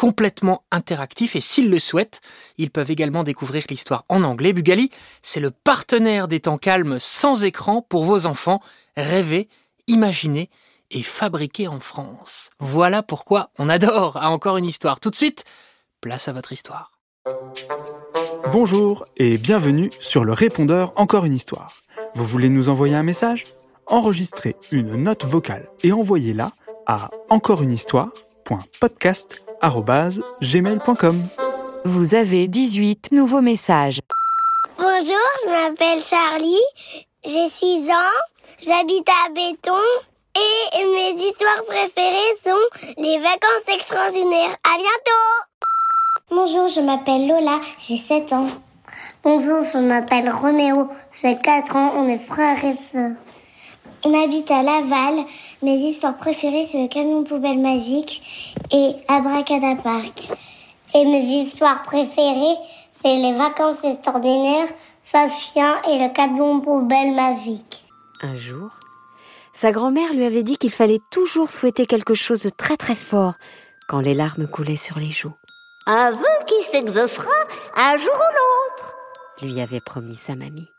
complètement interactifs et s'ils le souhaitent, ils peuvent également découvrir l'histoire en anglais. Bugali, c'est le partenaire des temps calmes sans écran pour vos enfants. Rêver, imaginer et fabriquer en France. Voilà pourquoi on adore à encore une histoire. Tout de suite, place à votre histoire. Bonjour et bienvenue sur le répondeur Encore une histoire. Vous voulez nous envoyer un message? Enregistrez une note vocale et envoyez-la à Vous avez 18 nouveaux messages. Bonjour, je m'appelle Charlie, j'ai 6 ans, j'habite à Béton et mes histoires préférées sont les vacances extraordinaires. À bientôt Bonjour, je m'appelle Lola, j'ai 7 ans. Bonjour, je m'appelle Roméo, j'ai 4 ans, on est frères et sœurs. On habite à Laval. Mes histoires préférées, c'est le camion poubelle magique et Abracadapark. Et mes histoires préférées, c'est les vacances extraordinaires, Safia et le camion poubelle magique. Un jour, sa grand-mère lui avait dit qu'il fallait toujours souhaiter quelque chose de très très fort quand les larmes coulaient sur les joues. Un vœu qui s'exaucera un jour ou l'autre, lui avait promis sa mamie.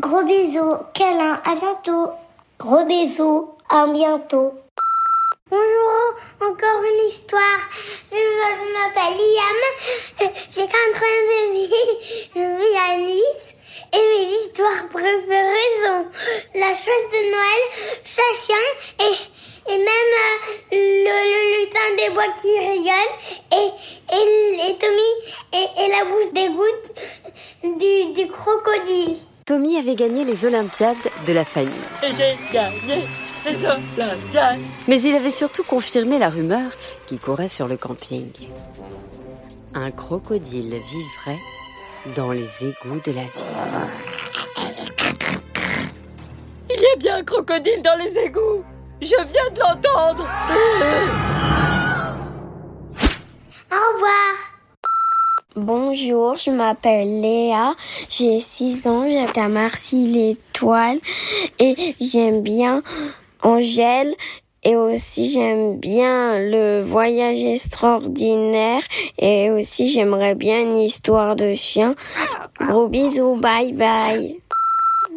Gros bisous, câlin, à bientôt. Gros bisous, à bientôt. Bonjour, encore une histoire. Je m'appelle Liam, j'ai 4 ans de vie, je vis à Nice. Et mes histoires préférées sont La chasse de Noël, Chachin et, et même euh, le, lutin des bois qui rigole et, et, Tommy et, et, la bouche des gouttes du, du crocodile. Tommy avait gagné les Olympiades de la famille. Et j'ai gagné les Olympiades. Mais il avait surtout confirmé la rumeur qui courait sur le camping. Un crocodile vivrait dans les égouts de la ville. Il y a bien un crocodile dans les égouts Je viens de l'entendre Au revoir Bonjour, je m'appelle Léa, j'ai 6 ans, j'habite à Marcy-l'Étoile et j'aime bien Angèle et aussi j'aime bien le voyage extraordinaire et aussi j'aimerais bien une histoire de chien. Gros bisous, bye bye.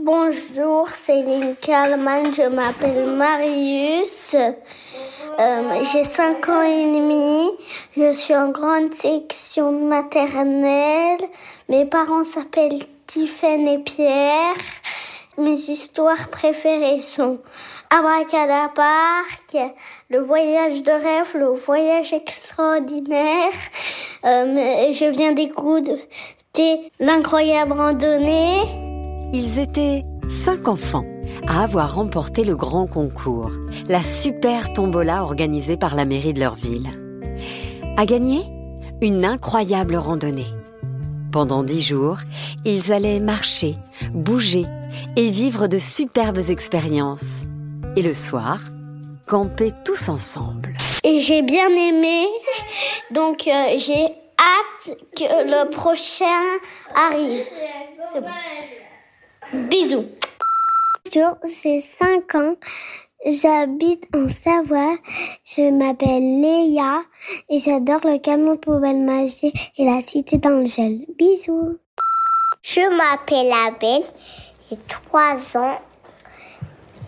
Bonjour, c'est Kalman, je m'appelle Marius. Euh, j'ai 5 ans et demi. Je suis en grande section maternelle. Mes parents s'appellent Tiffen et Pierre. Mes histoires préférées sont Abracadapark, Le voyage de rêve, Le voyage extraordinaire. Euh, je viens d'écouter L'incroyable randonnée. Ils étaient cinq enfants à avoir remporté le grand concours, la super tombola organisée par la mairie de leur ville. À gagner Une incroyable randonnée. Pendant dix jours, ils allaient marcher, bouger et vivre de superbes expériences. Et le soir, camper tous ensemble. Et j'ai bien aimé, donc euh, j'ai hâte que le prochain arrive. Bisous. Bonjour, c'est 5 ans. J'habite en Savoie. Je m'appelle Léa et j'adore le camion poubelle magique et la cité d'Angèle. Bisous. Je m'appelle Abel. J'ai 3 ans.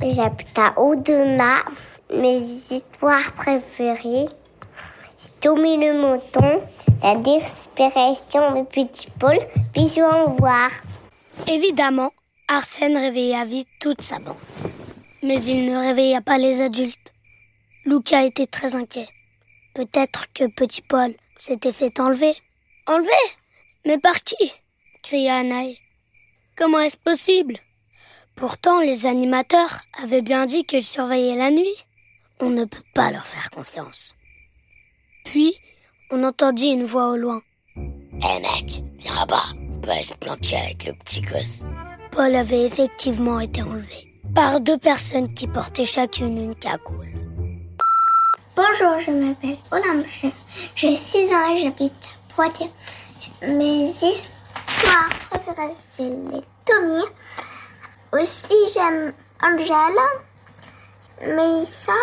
J'habite à Audenat. Mes histoires préférées, c'est Tommy le mouton, la disparition de Petit Paul. Bisous, au revoir. Évidemment, Arsène réveilla vite toute sa bande. Mais il ne réveilla pas les adultes. Lucas était très inquiet. Peut-être que petit Paul s'était fait enlever. Enlever? Mais par qui? cria Anaï. Comment est-ce possible? Pourtant, les animateurs avaient bien dit qu'ils surveillaient la nuit. On ne peut pas leur faire confiance. Puis, on entendit une voix au loin. Hé hey mec, viens là-bas, on peut aller se planquer avec le petit gosse. Paul avait effectivement été enlevé par deux personnes qui portaient chacune une cagoule. Bonjour, je m'appelle Olympe. J'ai 6 ans et j'habite à Poitiers. Mes histoires préférées, c'est les Tommy. Aussi, j'aime Angela, Mélissa,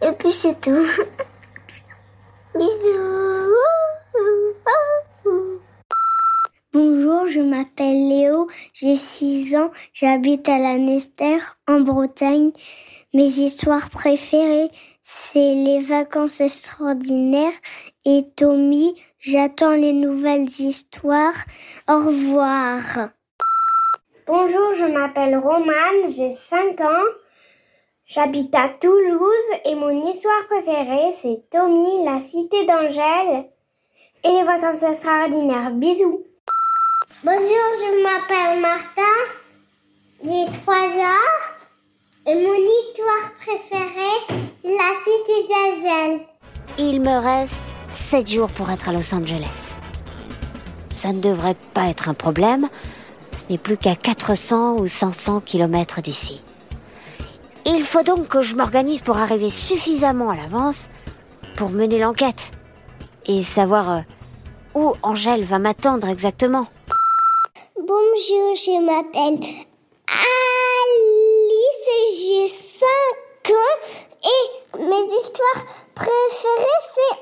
et puis c'est tout. Bisous. Bonjour, je m'appelle Léo, j'ai 6 ans, j'habite à la Nester en Bretagne. Mes histoires préférées, c'est les vacances extraordinaires et Tommy, j'attends les nouvelles histoires. Au revoir. Bonjour, je m'appelle Romane, j'ai 5 ans. J'habite à Toulouse et mon histoire préférée, c'est Tommy, la cité d'Angèle et les vacances extraordinaires. Bisous. Bonjour, je m'appelle Martin, j'ai 3 ans et mon histoire préférée, la cité d'Angèle. Il me reste 7 jours pour être à Los Angeles. Ça ne devrait pas être un problème. Ce n'est plus qu'à 400 ou 500 kilomètres d'ici. Il faut donc que je m'organise pour arriver suffisamment à l'avance pour mener l'enquête et savoir euh, où Angèle va m'attendre exactement. Bonjour, je m'appelle Alice, j'ai 5 ans et mes histoires préférées c'est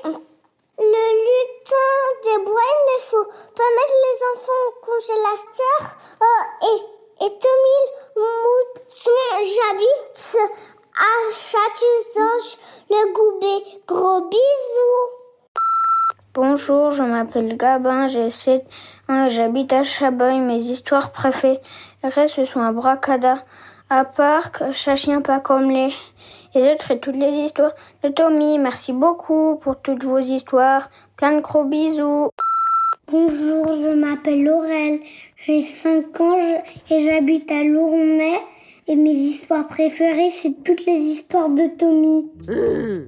le lutin des bois. Il ne faut pas mettre les enfants au congélateur euh, et, et Tommy Mouton, j'habite à Château-Ange, le Goubet. Gros bisous. Bonjour, je m'appelle Gabin, j'ai 7 ans, j'habite à Chaboy. Mes histoires préférées, ce sont à Bracada, à Parc, Chachien pas comme les, les autres et toutes les histoires de Tommy. Merci beaucoup pour toutes vos histoires. Plein de gros bisous. Bonjour, je m'appelle Laurel, j'ai 5 ans et j'habite à Lourmet. Et mes histoires préférées, c'est toutes les histoires de Tommy. Mmh,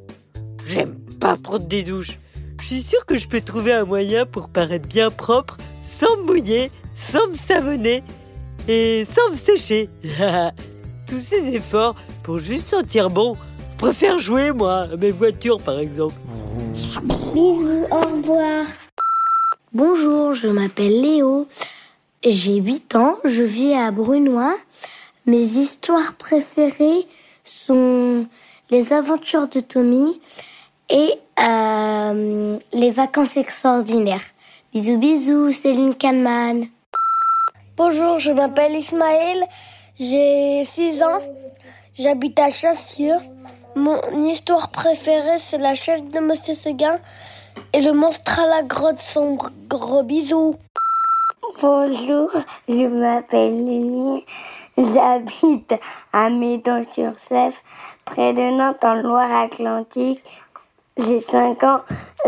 J'aime pas prendre des douches. Je suis sûre que je peux trouver un moyen pour paraître bien propre, sans me mouiller, sans me savonner et sans me sécher. Tous ces efforts pour juste sentir bon. Je préfère jouer, moi, à mes voitures, par exemple. Bisous, au revoir. Bonjour, je m'appelle Léo. J'ai 8 ans, je vis à Brunois. Mes histoires préférées sont les aventures de Tommy et euh, les vacances extraordinaires. Bisous bisous, Céline Kahneman. Bonjour, je m'appelle Ismaël, j'ai 6 ans, j'habite à Chassieux. Mon histoire préférée, c'est la chef de Monsieur Seguin et le monstre à la grotte sombre. Gros bisous. Bonjour, je m'appelle Lily, j'habite à Médon-sur-Sèvre, près de Nantes en Loire-Atlantique. J'ai 5 ans,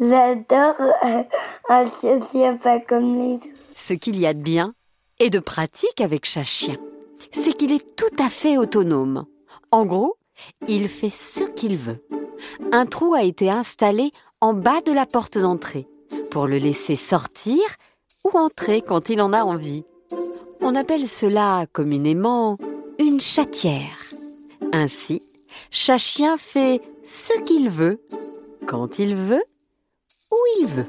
j'adore euh, un chien pas comme les autres. Ce qu'il y a de bien et de pratique avec Chachien, c'est qu'il est tout à fait autonome. En gros, il fait ce qu'il veut. Un trou a été installé en bas de la porte d'entrée pour le laisser sortir ou entrer quand il en a envie. On appelle cela communément une chatière. Ainsi, Chachien fait ce qu'il veut, quand il veut, où il veut.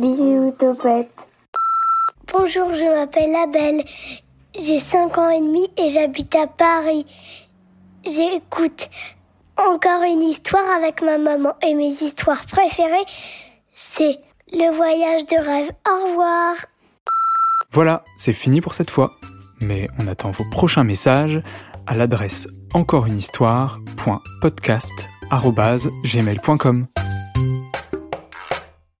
Bisous, Topette. Bonjour, je m'appelle Abel. J'ai 5 ans et demi et j'habite à Paris. J'écoute encore une histoire avec ma maman et mes histoires préférées, c'est le voyage de rêve. Au revoir. Voilà, c'est fini pour cette fois. Mais on attend vos prochains messages à l'adresse encoreunehistoire.podcast.gmail.com.